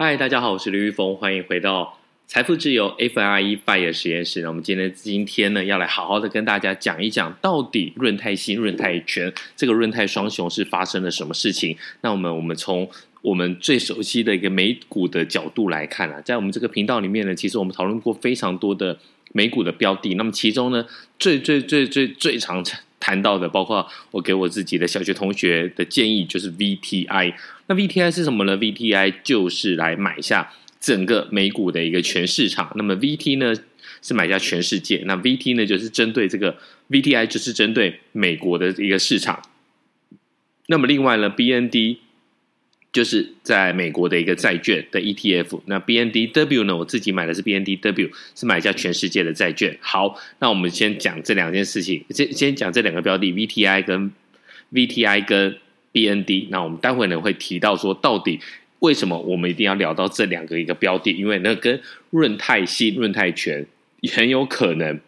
嗨，大家好，我是刘玉峰，欢迎回到财富自由 FIRE FIRE 实验室。那我们今天今天呢，要来好好的跟大家讲一讲，到底润泰新、润泰全这个润泰双雄是发生了什么事情？那我们我们从我们最熟悉的一个美股的角度来看啊，在我们这个频道里面呢，其实我们讨论过非常多的美股的标的。那么其中呢，最最最最最常谈到的，包括我给我自己的小学同学的建议，就是 VTI。那 VTI 是什么呢？VTI 就是来买下整个美股的一个全市场。那么 VT 呢是买下全世界，那 VT 呢就是针对这个 VTI 就是针对美国的一个市场。那么另外呢，BND。就是在美国的一个债券的 ETF，那 BNDW 呢？我自己买的是 BNDW，是买下全世界的债券。好，那我们先讲这两件事情，先先讲这两个标的，VTI 跟 VTI 跟 BND。那我们待会呢会提到说，到底为什么我们一定要聊到这两个一个标的？因为那跟润泰新、润泰全很有可能。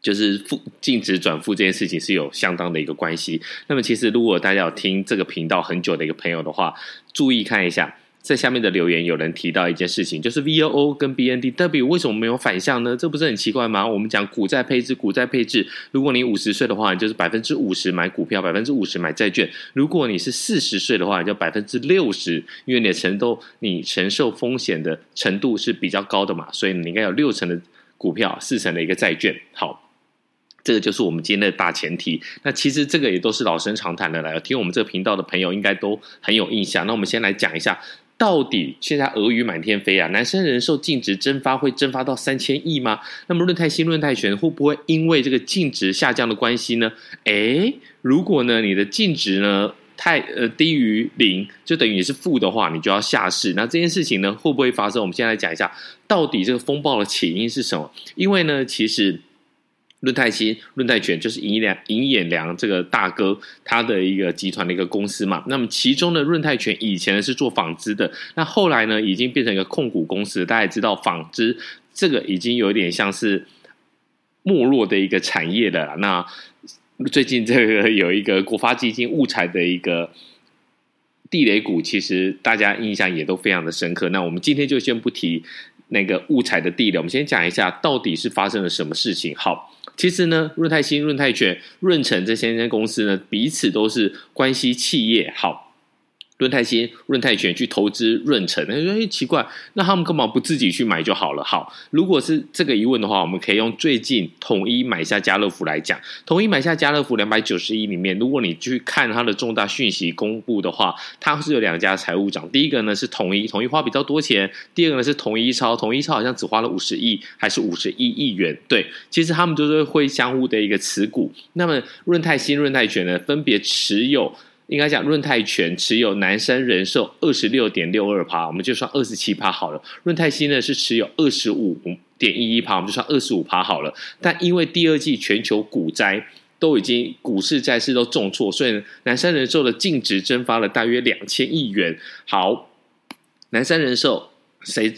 就是负净值转负这件事情是有相当的一个关系。那么，其实如果大家有听这个频道很久的一个朋友的话，注意看一下，在下面的留言有人提到一件事情，就是 VOO 跟 BNDW 为什么没有反向呢？这不是很奇怪吗？我们讲股债配置，股债配置，如果你五十岁的话，就是百分之五十买股票，百分之五十买债券；如果你是四十岁的话，就百分之六十，因为你的承受你承受风险的程度是比较高的嘛，所以你应该有六成的股票，四成的一个债券。好。这个就是我们今天的大前提。那其实这个也都是老生常谈的了，听我们这个频道的朋友应该都很有印象。那我们先来讲一下，到底现在俄语满天飞啊，南山人寿净值蒸发会蒸发到三千亿吗？那么论泰新、论泰全会不会因为这个净值下降的关系呢？诶，如果呢你的净值呢太呃低于零，就等于你是负的话，你就要下市。那这件事情呢会不会发生？我们先来讲一下，到底这个风暴的起因是什么？因为呢，其实。润泰新、润泰全就是尹良、尹衍梁这个大哥他的一个集团的一个公司嘛。那么其中的润泰全以前呢是做纺织的，那后来呢已经变成一个控股公司。大家也知道纺织这个已经有点像是没落的一个产业了。那最近这个有一个国发基金误采的一个地雷股，其实大家印象也都非常的深刻。那我们今天就先不提那个物产的地的，我们先讲一下到底是发生了什么事情。好。其实呢，润泰新、润泰全、润成这三间公司呢，彼此都是关系企业。好。润泰新、润泰全去投资润成，他说：“哎，奇怪，那他们干嘛不自己去买就好了？”好，如果是这个疑问的话，我们可以用最近统一买下家乐福来讲。统一买下家乐福两百九十亿里面，如果你去看它的重大讯息公布的话，它是有两家财务长。第一个呢是统一，统一花比较多钱；第二个呢是统一超，统一超好像只花了五十亿还是五十一亿元。对，其实他们都是会相互的一个持股。那么润泰新、润泰全呢，分别持有。应该讲，润泰全持有南山人寿二十六点六二趴，我们就算二十七趴好了。润泰新呢是持有二十五点一一趴，我们就算二十五趴好了。但因为第二季全球股灾都已经股市债市都重挫，所以南山人寿的净值蒸发了大约两千亿元。好，南山人寿谁？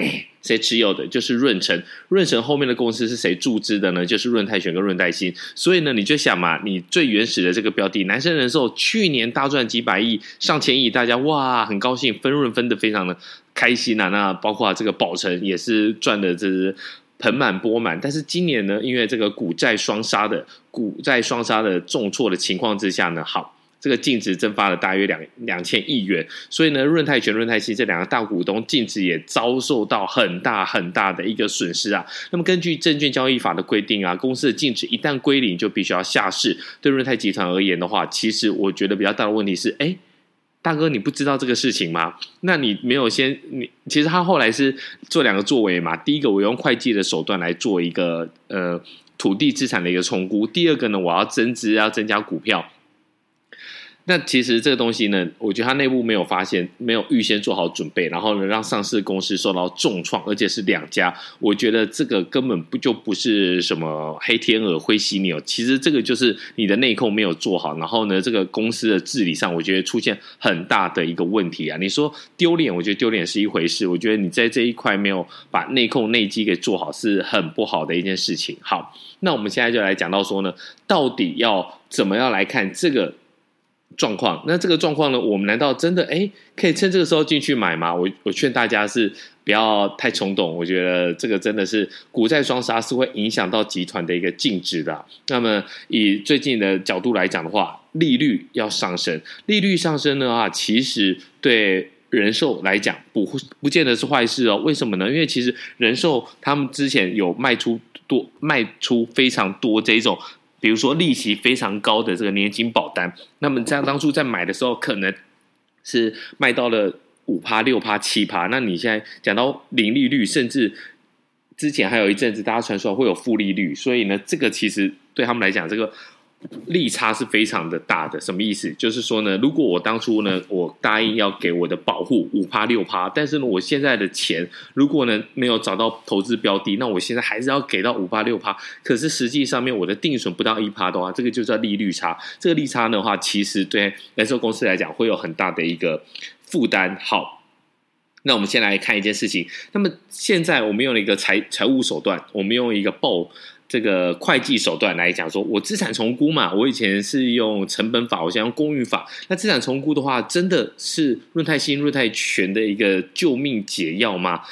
谁持有的？就是润成。润成后面的公司是谁注资的呢？就是润泰选跟润泰新。所以呢，你就想嘛，你最原始的这个标的，南山人寿去年大赚几百亿、上千亿，大家哇很高兴，分润分得非常的开心啊。那包括这个宝成也是赚的这是盆满钵满。但是今年呢，因为这个股债双杀的股债双杀的重挫的情况之下呢，好。这个净值蒸发了大约两两千亿元，所以呢，润泰全、润泰新这两个大股东净值也遭受到很大很大的一个损失啊。那么根据证券交易法的规定啊，公司的净值一旦归零，就必须要下市。对润泰集团而言的话，其实我觉得比较大的问题是，哎，大哥你不知道这个事情吗？那你没有先你，其实他后来是做两个作为嘛。第一个，我用会计的手段来做一个呃土地资产的一个重估；第二个呢，我要增资，要增加股票。那其实这个东西呢，我觉得他内部没有发现，没有预先做好准备，然后呢，让上市公司受到重创，而且是两家。我觉得这个根本不就不是什么黑天鹅、灰犀牛，其实这个就是你的内控没有做好，然后呢，这个公司的治理上，我觉得出现很大的一个问题啊。你说丢脸，我觉得丢脸是一回事，我觉得你在这一块没有把内控内基给做好，是很不好的一件事情。好，那我们现在就来讲到说呢，到底要怎么样来看这个？状况。那这个状况呢，我们难道真的哎可以趁这个时候进去买吗？我我劝大家是不要太冲动。我觉得这个真的是股债双杀是会影响到集团的一个净值的。那么以最近的角度来讲的话，利率要上升，利率上升的话，其实对。人寿来讲不不见得是坏事哦，为什么呢？因为其实人寿他们之前有卖出多卖出非常多这种，比如说利息非常高的这个年金保单，那么在当初在买的时候，可能是卖到了五趴、六趴、七趴，那你现在讲到零利率，甚至之前还有一阵子大家传说会有负利率，所以呢，这个其实对他们来讲，这个。利差是非常的大的，什么意思？就是说呢，如果我当初呢，我答应要给我的保护五趴六趴，但是呢，我现在的钱如果呢没有找到投资标的，那我现在还是要给到五趴六趴。可是实际上面我的定损不到一趴的话，这个就叫利率差。这个利差的话，其实对人寿公司来讲会有很大的一个负担。好，那我们先来看一件事情。那么现在我们用了一个财财务手段，我们用一个报。这个会计手段来讲，说我资产重估嘛，我以前是用成本法，我现在用公允法。那资产重估的话，真的是润泰新、润泰全的一个救命解药吗？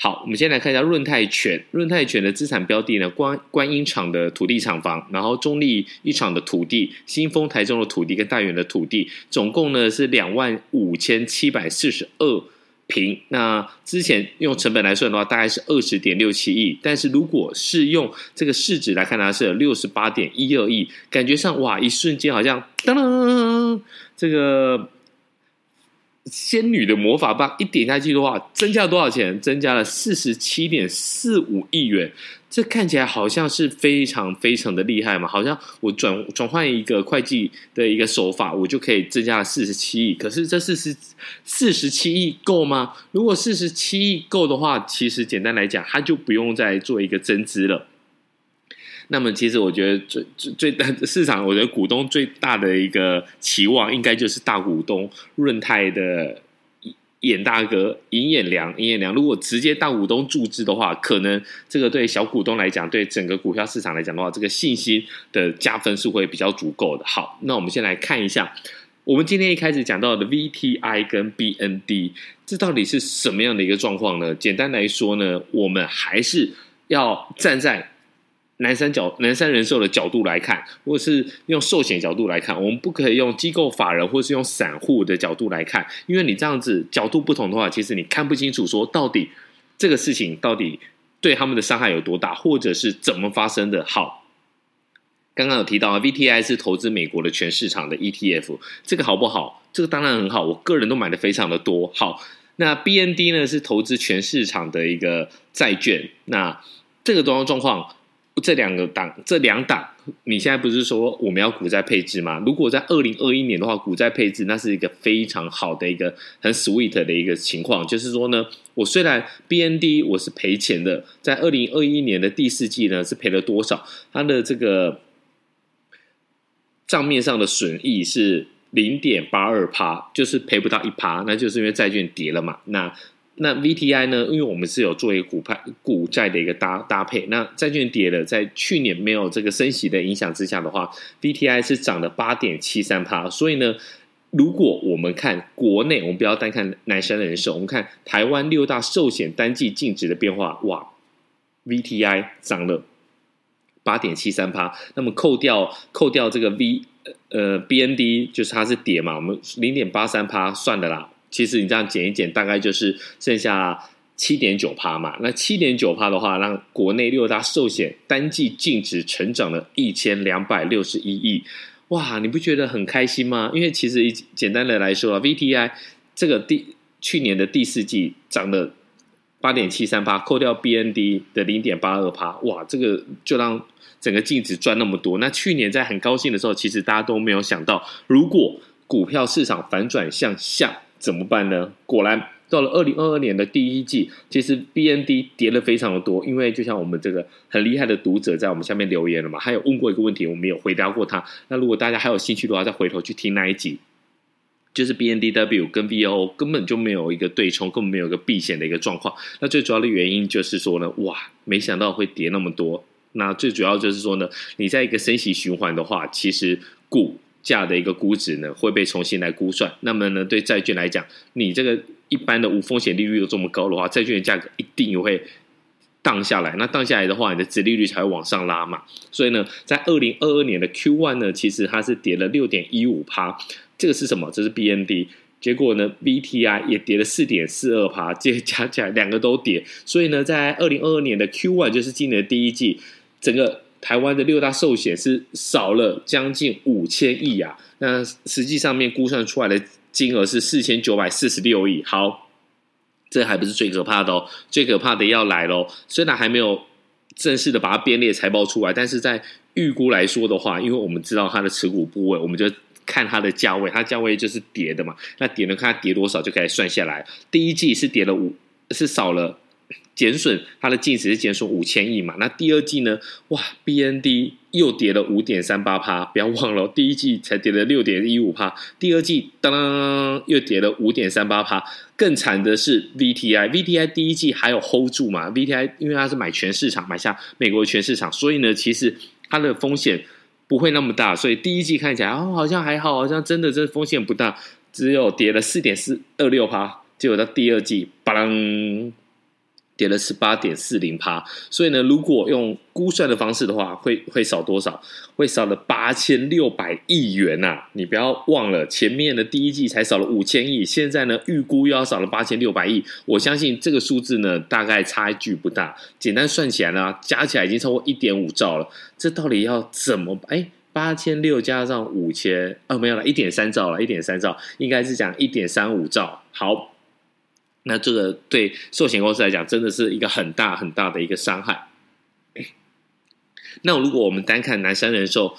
好，我们先来看一下润泰全。润泰全的资产标的呢，观观音厂的土地厂房，然后中立一厂的土地，新丰台中的土地跟大园的土地，总共呢是两万五千七百四十二。平，那之前用成本来算的话，大概是二十点六七亿，但是如果是用这个市值来看，它是六十八点一二亿，感觉上哇，一瞬间好像当当，这个仙女的魔法棒一点下去的话，增加了多少钱？增加了四十七点四五亿元。这看起来好像是非常非常的厉害嘛，好像我转转换一个会计的一个手法，我就可以增加了四十七亿。可是这四十四十七亿够吗？如果四十七亿够的话，其实简单来讲，它就不用再做一个增资了。那么，其实我觉得最最最大市场，我觉得股东最大的一个期望，应该就是大股东润泰的。尹大哥，尹衍梁，尹衍梁，如果直接大股东注资的话，可能这个对小股东来讲，对整个股票市场来讲的话，这个信心的加分是会比较足够的。好，那我们先来看一下，我们今天一开始讲到的 VTI 跟 BND，这到底是什么样的一个状况呢？简单来说呢，我们还是要站在。南山角、南山人寿的角度来看，或是用寿险角度来看，我们不可以用机构法人或是用散户的角度来看，因为你这样子角度不同的话，其实你看不清楚说到底这个事情到底对他们的伤害有多大，或者是怎么发生的。好，刚刚有提到，VTI 是投资美国的全市场的 ETF，这个好不好？这个当然很好，我个人都买的非常的多。好，那 BND 呢是投资全市场的一个债券，那这个状状况。这两个档，这两档，你现在不是说我们要股债配置吗？如果在二零二一年的话，股债配置那是一个非常好的一个很 sweet 的一个情况，就是说呢，我虽然 BND 我是赔钱的，在二零二一年的第四季呢是赔了多少？它的这个账面上的损益是零点八二趴，就是赔不到一趴，那就是因为债券跌了嘛。那那 VTI 呢？因为我们是有做一个股派股债的一个搭搭配，那债券跌了，在去年没有这个升息的影响之下的话，VTI 是涨了八点七三趴。所以呢，如果我们看国内，我们不要单看南山人寿，我们看台湾六大寿险单季净值的变化，哇，VTI 涨了八点七三趴。那么扣掉扣掉这个 V 呃 BND，就是它是跌嘛，我们零点八三趴算的啦。其实你这样减一减，大概就是剩下七点九趴嘛。那七点九趴的话，让国内六大寿险单季净值成长了一千两百六十一亿，哇！你不觉得很开心吗？因为其实简单的来说啊，VTI 这个第去年的第四季涨了八点七三趴，扣掉 BND 的零点八二趴，哇！这个就让整个净值赚那么多。那去年在很高兴的时候，其实大家都没有想到，如果股票市场反转向下。怎么办呢？果然到了二零二二年的第一季，其实 BND 跌了非常的多，因为就像我们这个很厉害的读者在我们下面留言了嘛，还有问过一个问题，我们有回答过他。那如果大家还有兴趣的话，再回头去听那一集，就是 BNDW 跟 VOO 根本就没有一个对冲，根本没有一个避险的一个状况。那最主要的原因就是说呢，哇，没想到会跌那么多。那最主要就是说呢，你在一个升息循环的话，其实股。价的一个估值呢会被重新来估算。那么呢，对债券来讲，你这个一般的无风险利率又这么高的话，债券的价格一定也会荡下来。那荡下来的话，你的殖利率才会往上拉嘛。所以呢，在二零二二年的 Q one 呢，其实它是跌了六点一五趴。这个是什么？这是 BND。结果呢，VTI 也跌了四点四二趴，这加起来两个都跌。所以呢，在二零二二年的 Q one，就是今年的第一季，整个台湾的六大寿险是少了将近五千亿啊。那实际上面估算出来的金额是四千九百四十六亿。好，这还不是最可怕的哦，最可怕的要来喽。虽然还没有正式的把它编列财报出来，但是在预估来说的话，因为我们知道它的持股部位，我们就。看它的价位，它价位就是跌的嘛。那跌了？看它跌多少就可以算下来。第一季是跌了五，是少了减损，它的净值是减损五千亿嘛。那第二季呢？哇，BND 又跌了五点三八趴，不要忘了，第一季才跌了六点一五趴，第二季当当又跌了五点三八趴。更惨的是 VTI，VTI 第一季还有 hold 住嘛？VTI 因为它是买全市场，买下美国全市场，所以呢，其实它的风险。不会那么大，所以第一季看起来哦，好像还好，好像真的这风险不大，只有跌了四点四二六趴，结果到第二季，巴啷。跌了十八点四零趴，所以呢，如果用估算的方式的话，会会少多少？会少了八千六百亿元呐、啊！你不要忘了，前面的第一季才少了五千亿，现在呢，预估又要少了八千六百亿。我相信这个数字呢，大概差距不大。简单算起来呢，加起来已经超过一点五兆了。这到底要怎么？哎，八千六加上五千，哦，没有了，一点三兆了，一点三兆，应该是讲一点三五兆。好。那这个对寿险公司来讲，真的是一个很大很大的一个伤害。那如果我们单看南山人寿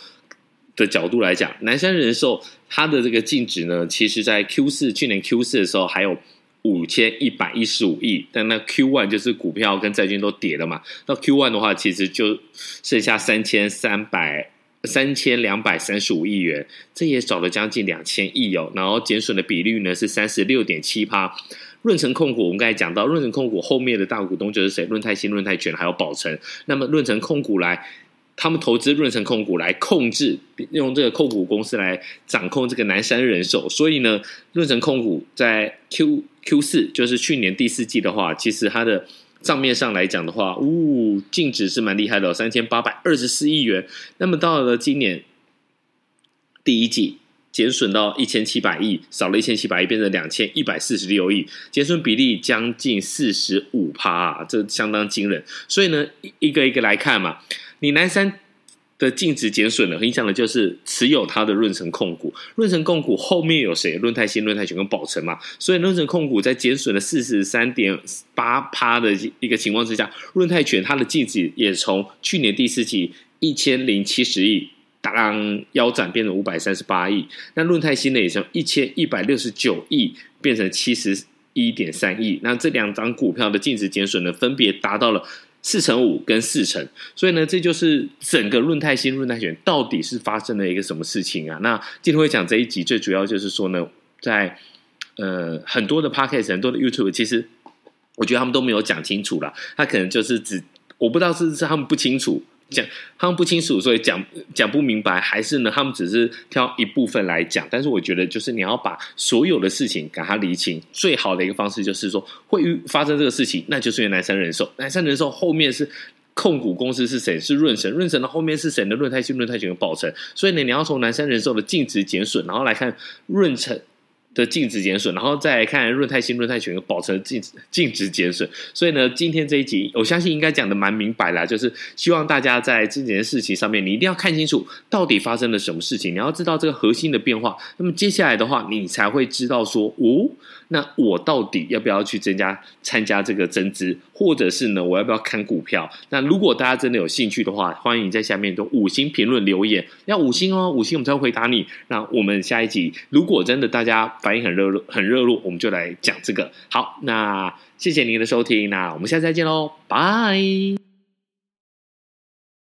的角度来讲，南山人寿它的这个净值呢，其实在 Q 四去年 Q 四的时候还有五千一百一十五亿，但那 Q one 就是股票跟债券都跌了嘛，到 Q one 的话，其实就剩下三千三百三千两百三十五亿元，这也少了将近两千亿哦。然后减损的比率呢是三十六点七趴。润成控股，我们刚才讲到，润成控股后面的大股东就是谁？润泰新、润泰全还有宝成。那么润成控股来，他们投资润成控股来控制，用这个控股公司来掌控这个南山人寿。所以呢，润成控股在 Q Q 四，就是去年第四季的话，其实它的账面上来讲的话，呜、哦，净值是蛮厉害的，三千八百二十四亿元。那么到了今年第一季。减损到一千七百亿，少了一千七百亿，变成两千一百四十六亿，减损比例将近四十五趴，这相当惊人。所以呢，一个一个来看嘛，你南山的净值减损了，影响的就是持有它的润成控股。润成控股后面有谁？润泰新、润泰全跟宝成嘛。所以润成控股在减损了四十三点八趴的一个情况之下，润泰全它的净值也从去年第四季一千零七十亿。当腰斩变成五百三十八亿，那润泰新呢也从一千一百六十九亿变成七十一点三亿，那这两张股票的净值减损呢，分别达到了四成五跟四成，所以呢，这就是整个润泰新、润泰全到底是发生了一个什么事情啊？那今天会讲这一集，最主要就是说呢，在呃很多的 podcast 很多的 YouTube，其实我觉得他们都没有讲清楚啦，他可能就是只我不知道是不是他们不清楚。讲他们不清楚，所以讲讲不明白，还是呢？他们只是挑一部分来讲。但是我觉得，就是你要把所有的事情给它理清，最好的一个方式就是说，会发生这个事情，那就是因为南山人寿。南山人寿后面是控股公司是谁？是润成。润成的后面是谁呢？润泰新、润泰全和宝成。所以呢，你要从南山人寿的净值减损，然后来看润成。的净值减损，然后再来看润泰新、润泰全的保持净净值减损。所以呢，今天这一集，我相信应该讲的蛮明白啦，就是希望大家在这件事情上面，你一定要看清楚到底发生了什么事情，你要知道这个核心的变化。那么接下来的话，你才会知道说，哦，那我到底要不要去增加参加这个增资，或者是呢，我要不要看股票？那如果大家真的有兴趣的话，欢迎在下面都五星评论留言，要五星哦，五星我们才会回答你。那我们下一集，如果真的大家。反应很热络，很热络，我们就来讲这个。好，那谢谢您的收听，那我们下次再见喽，拜。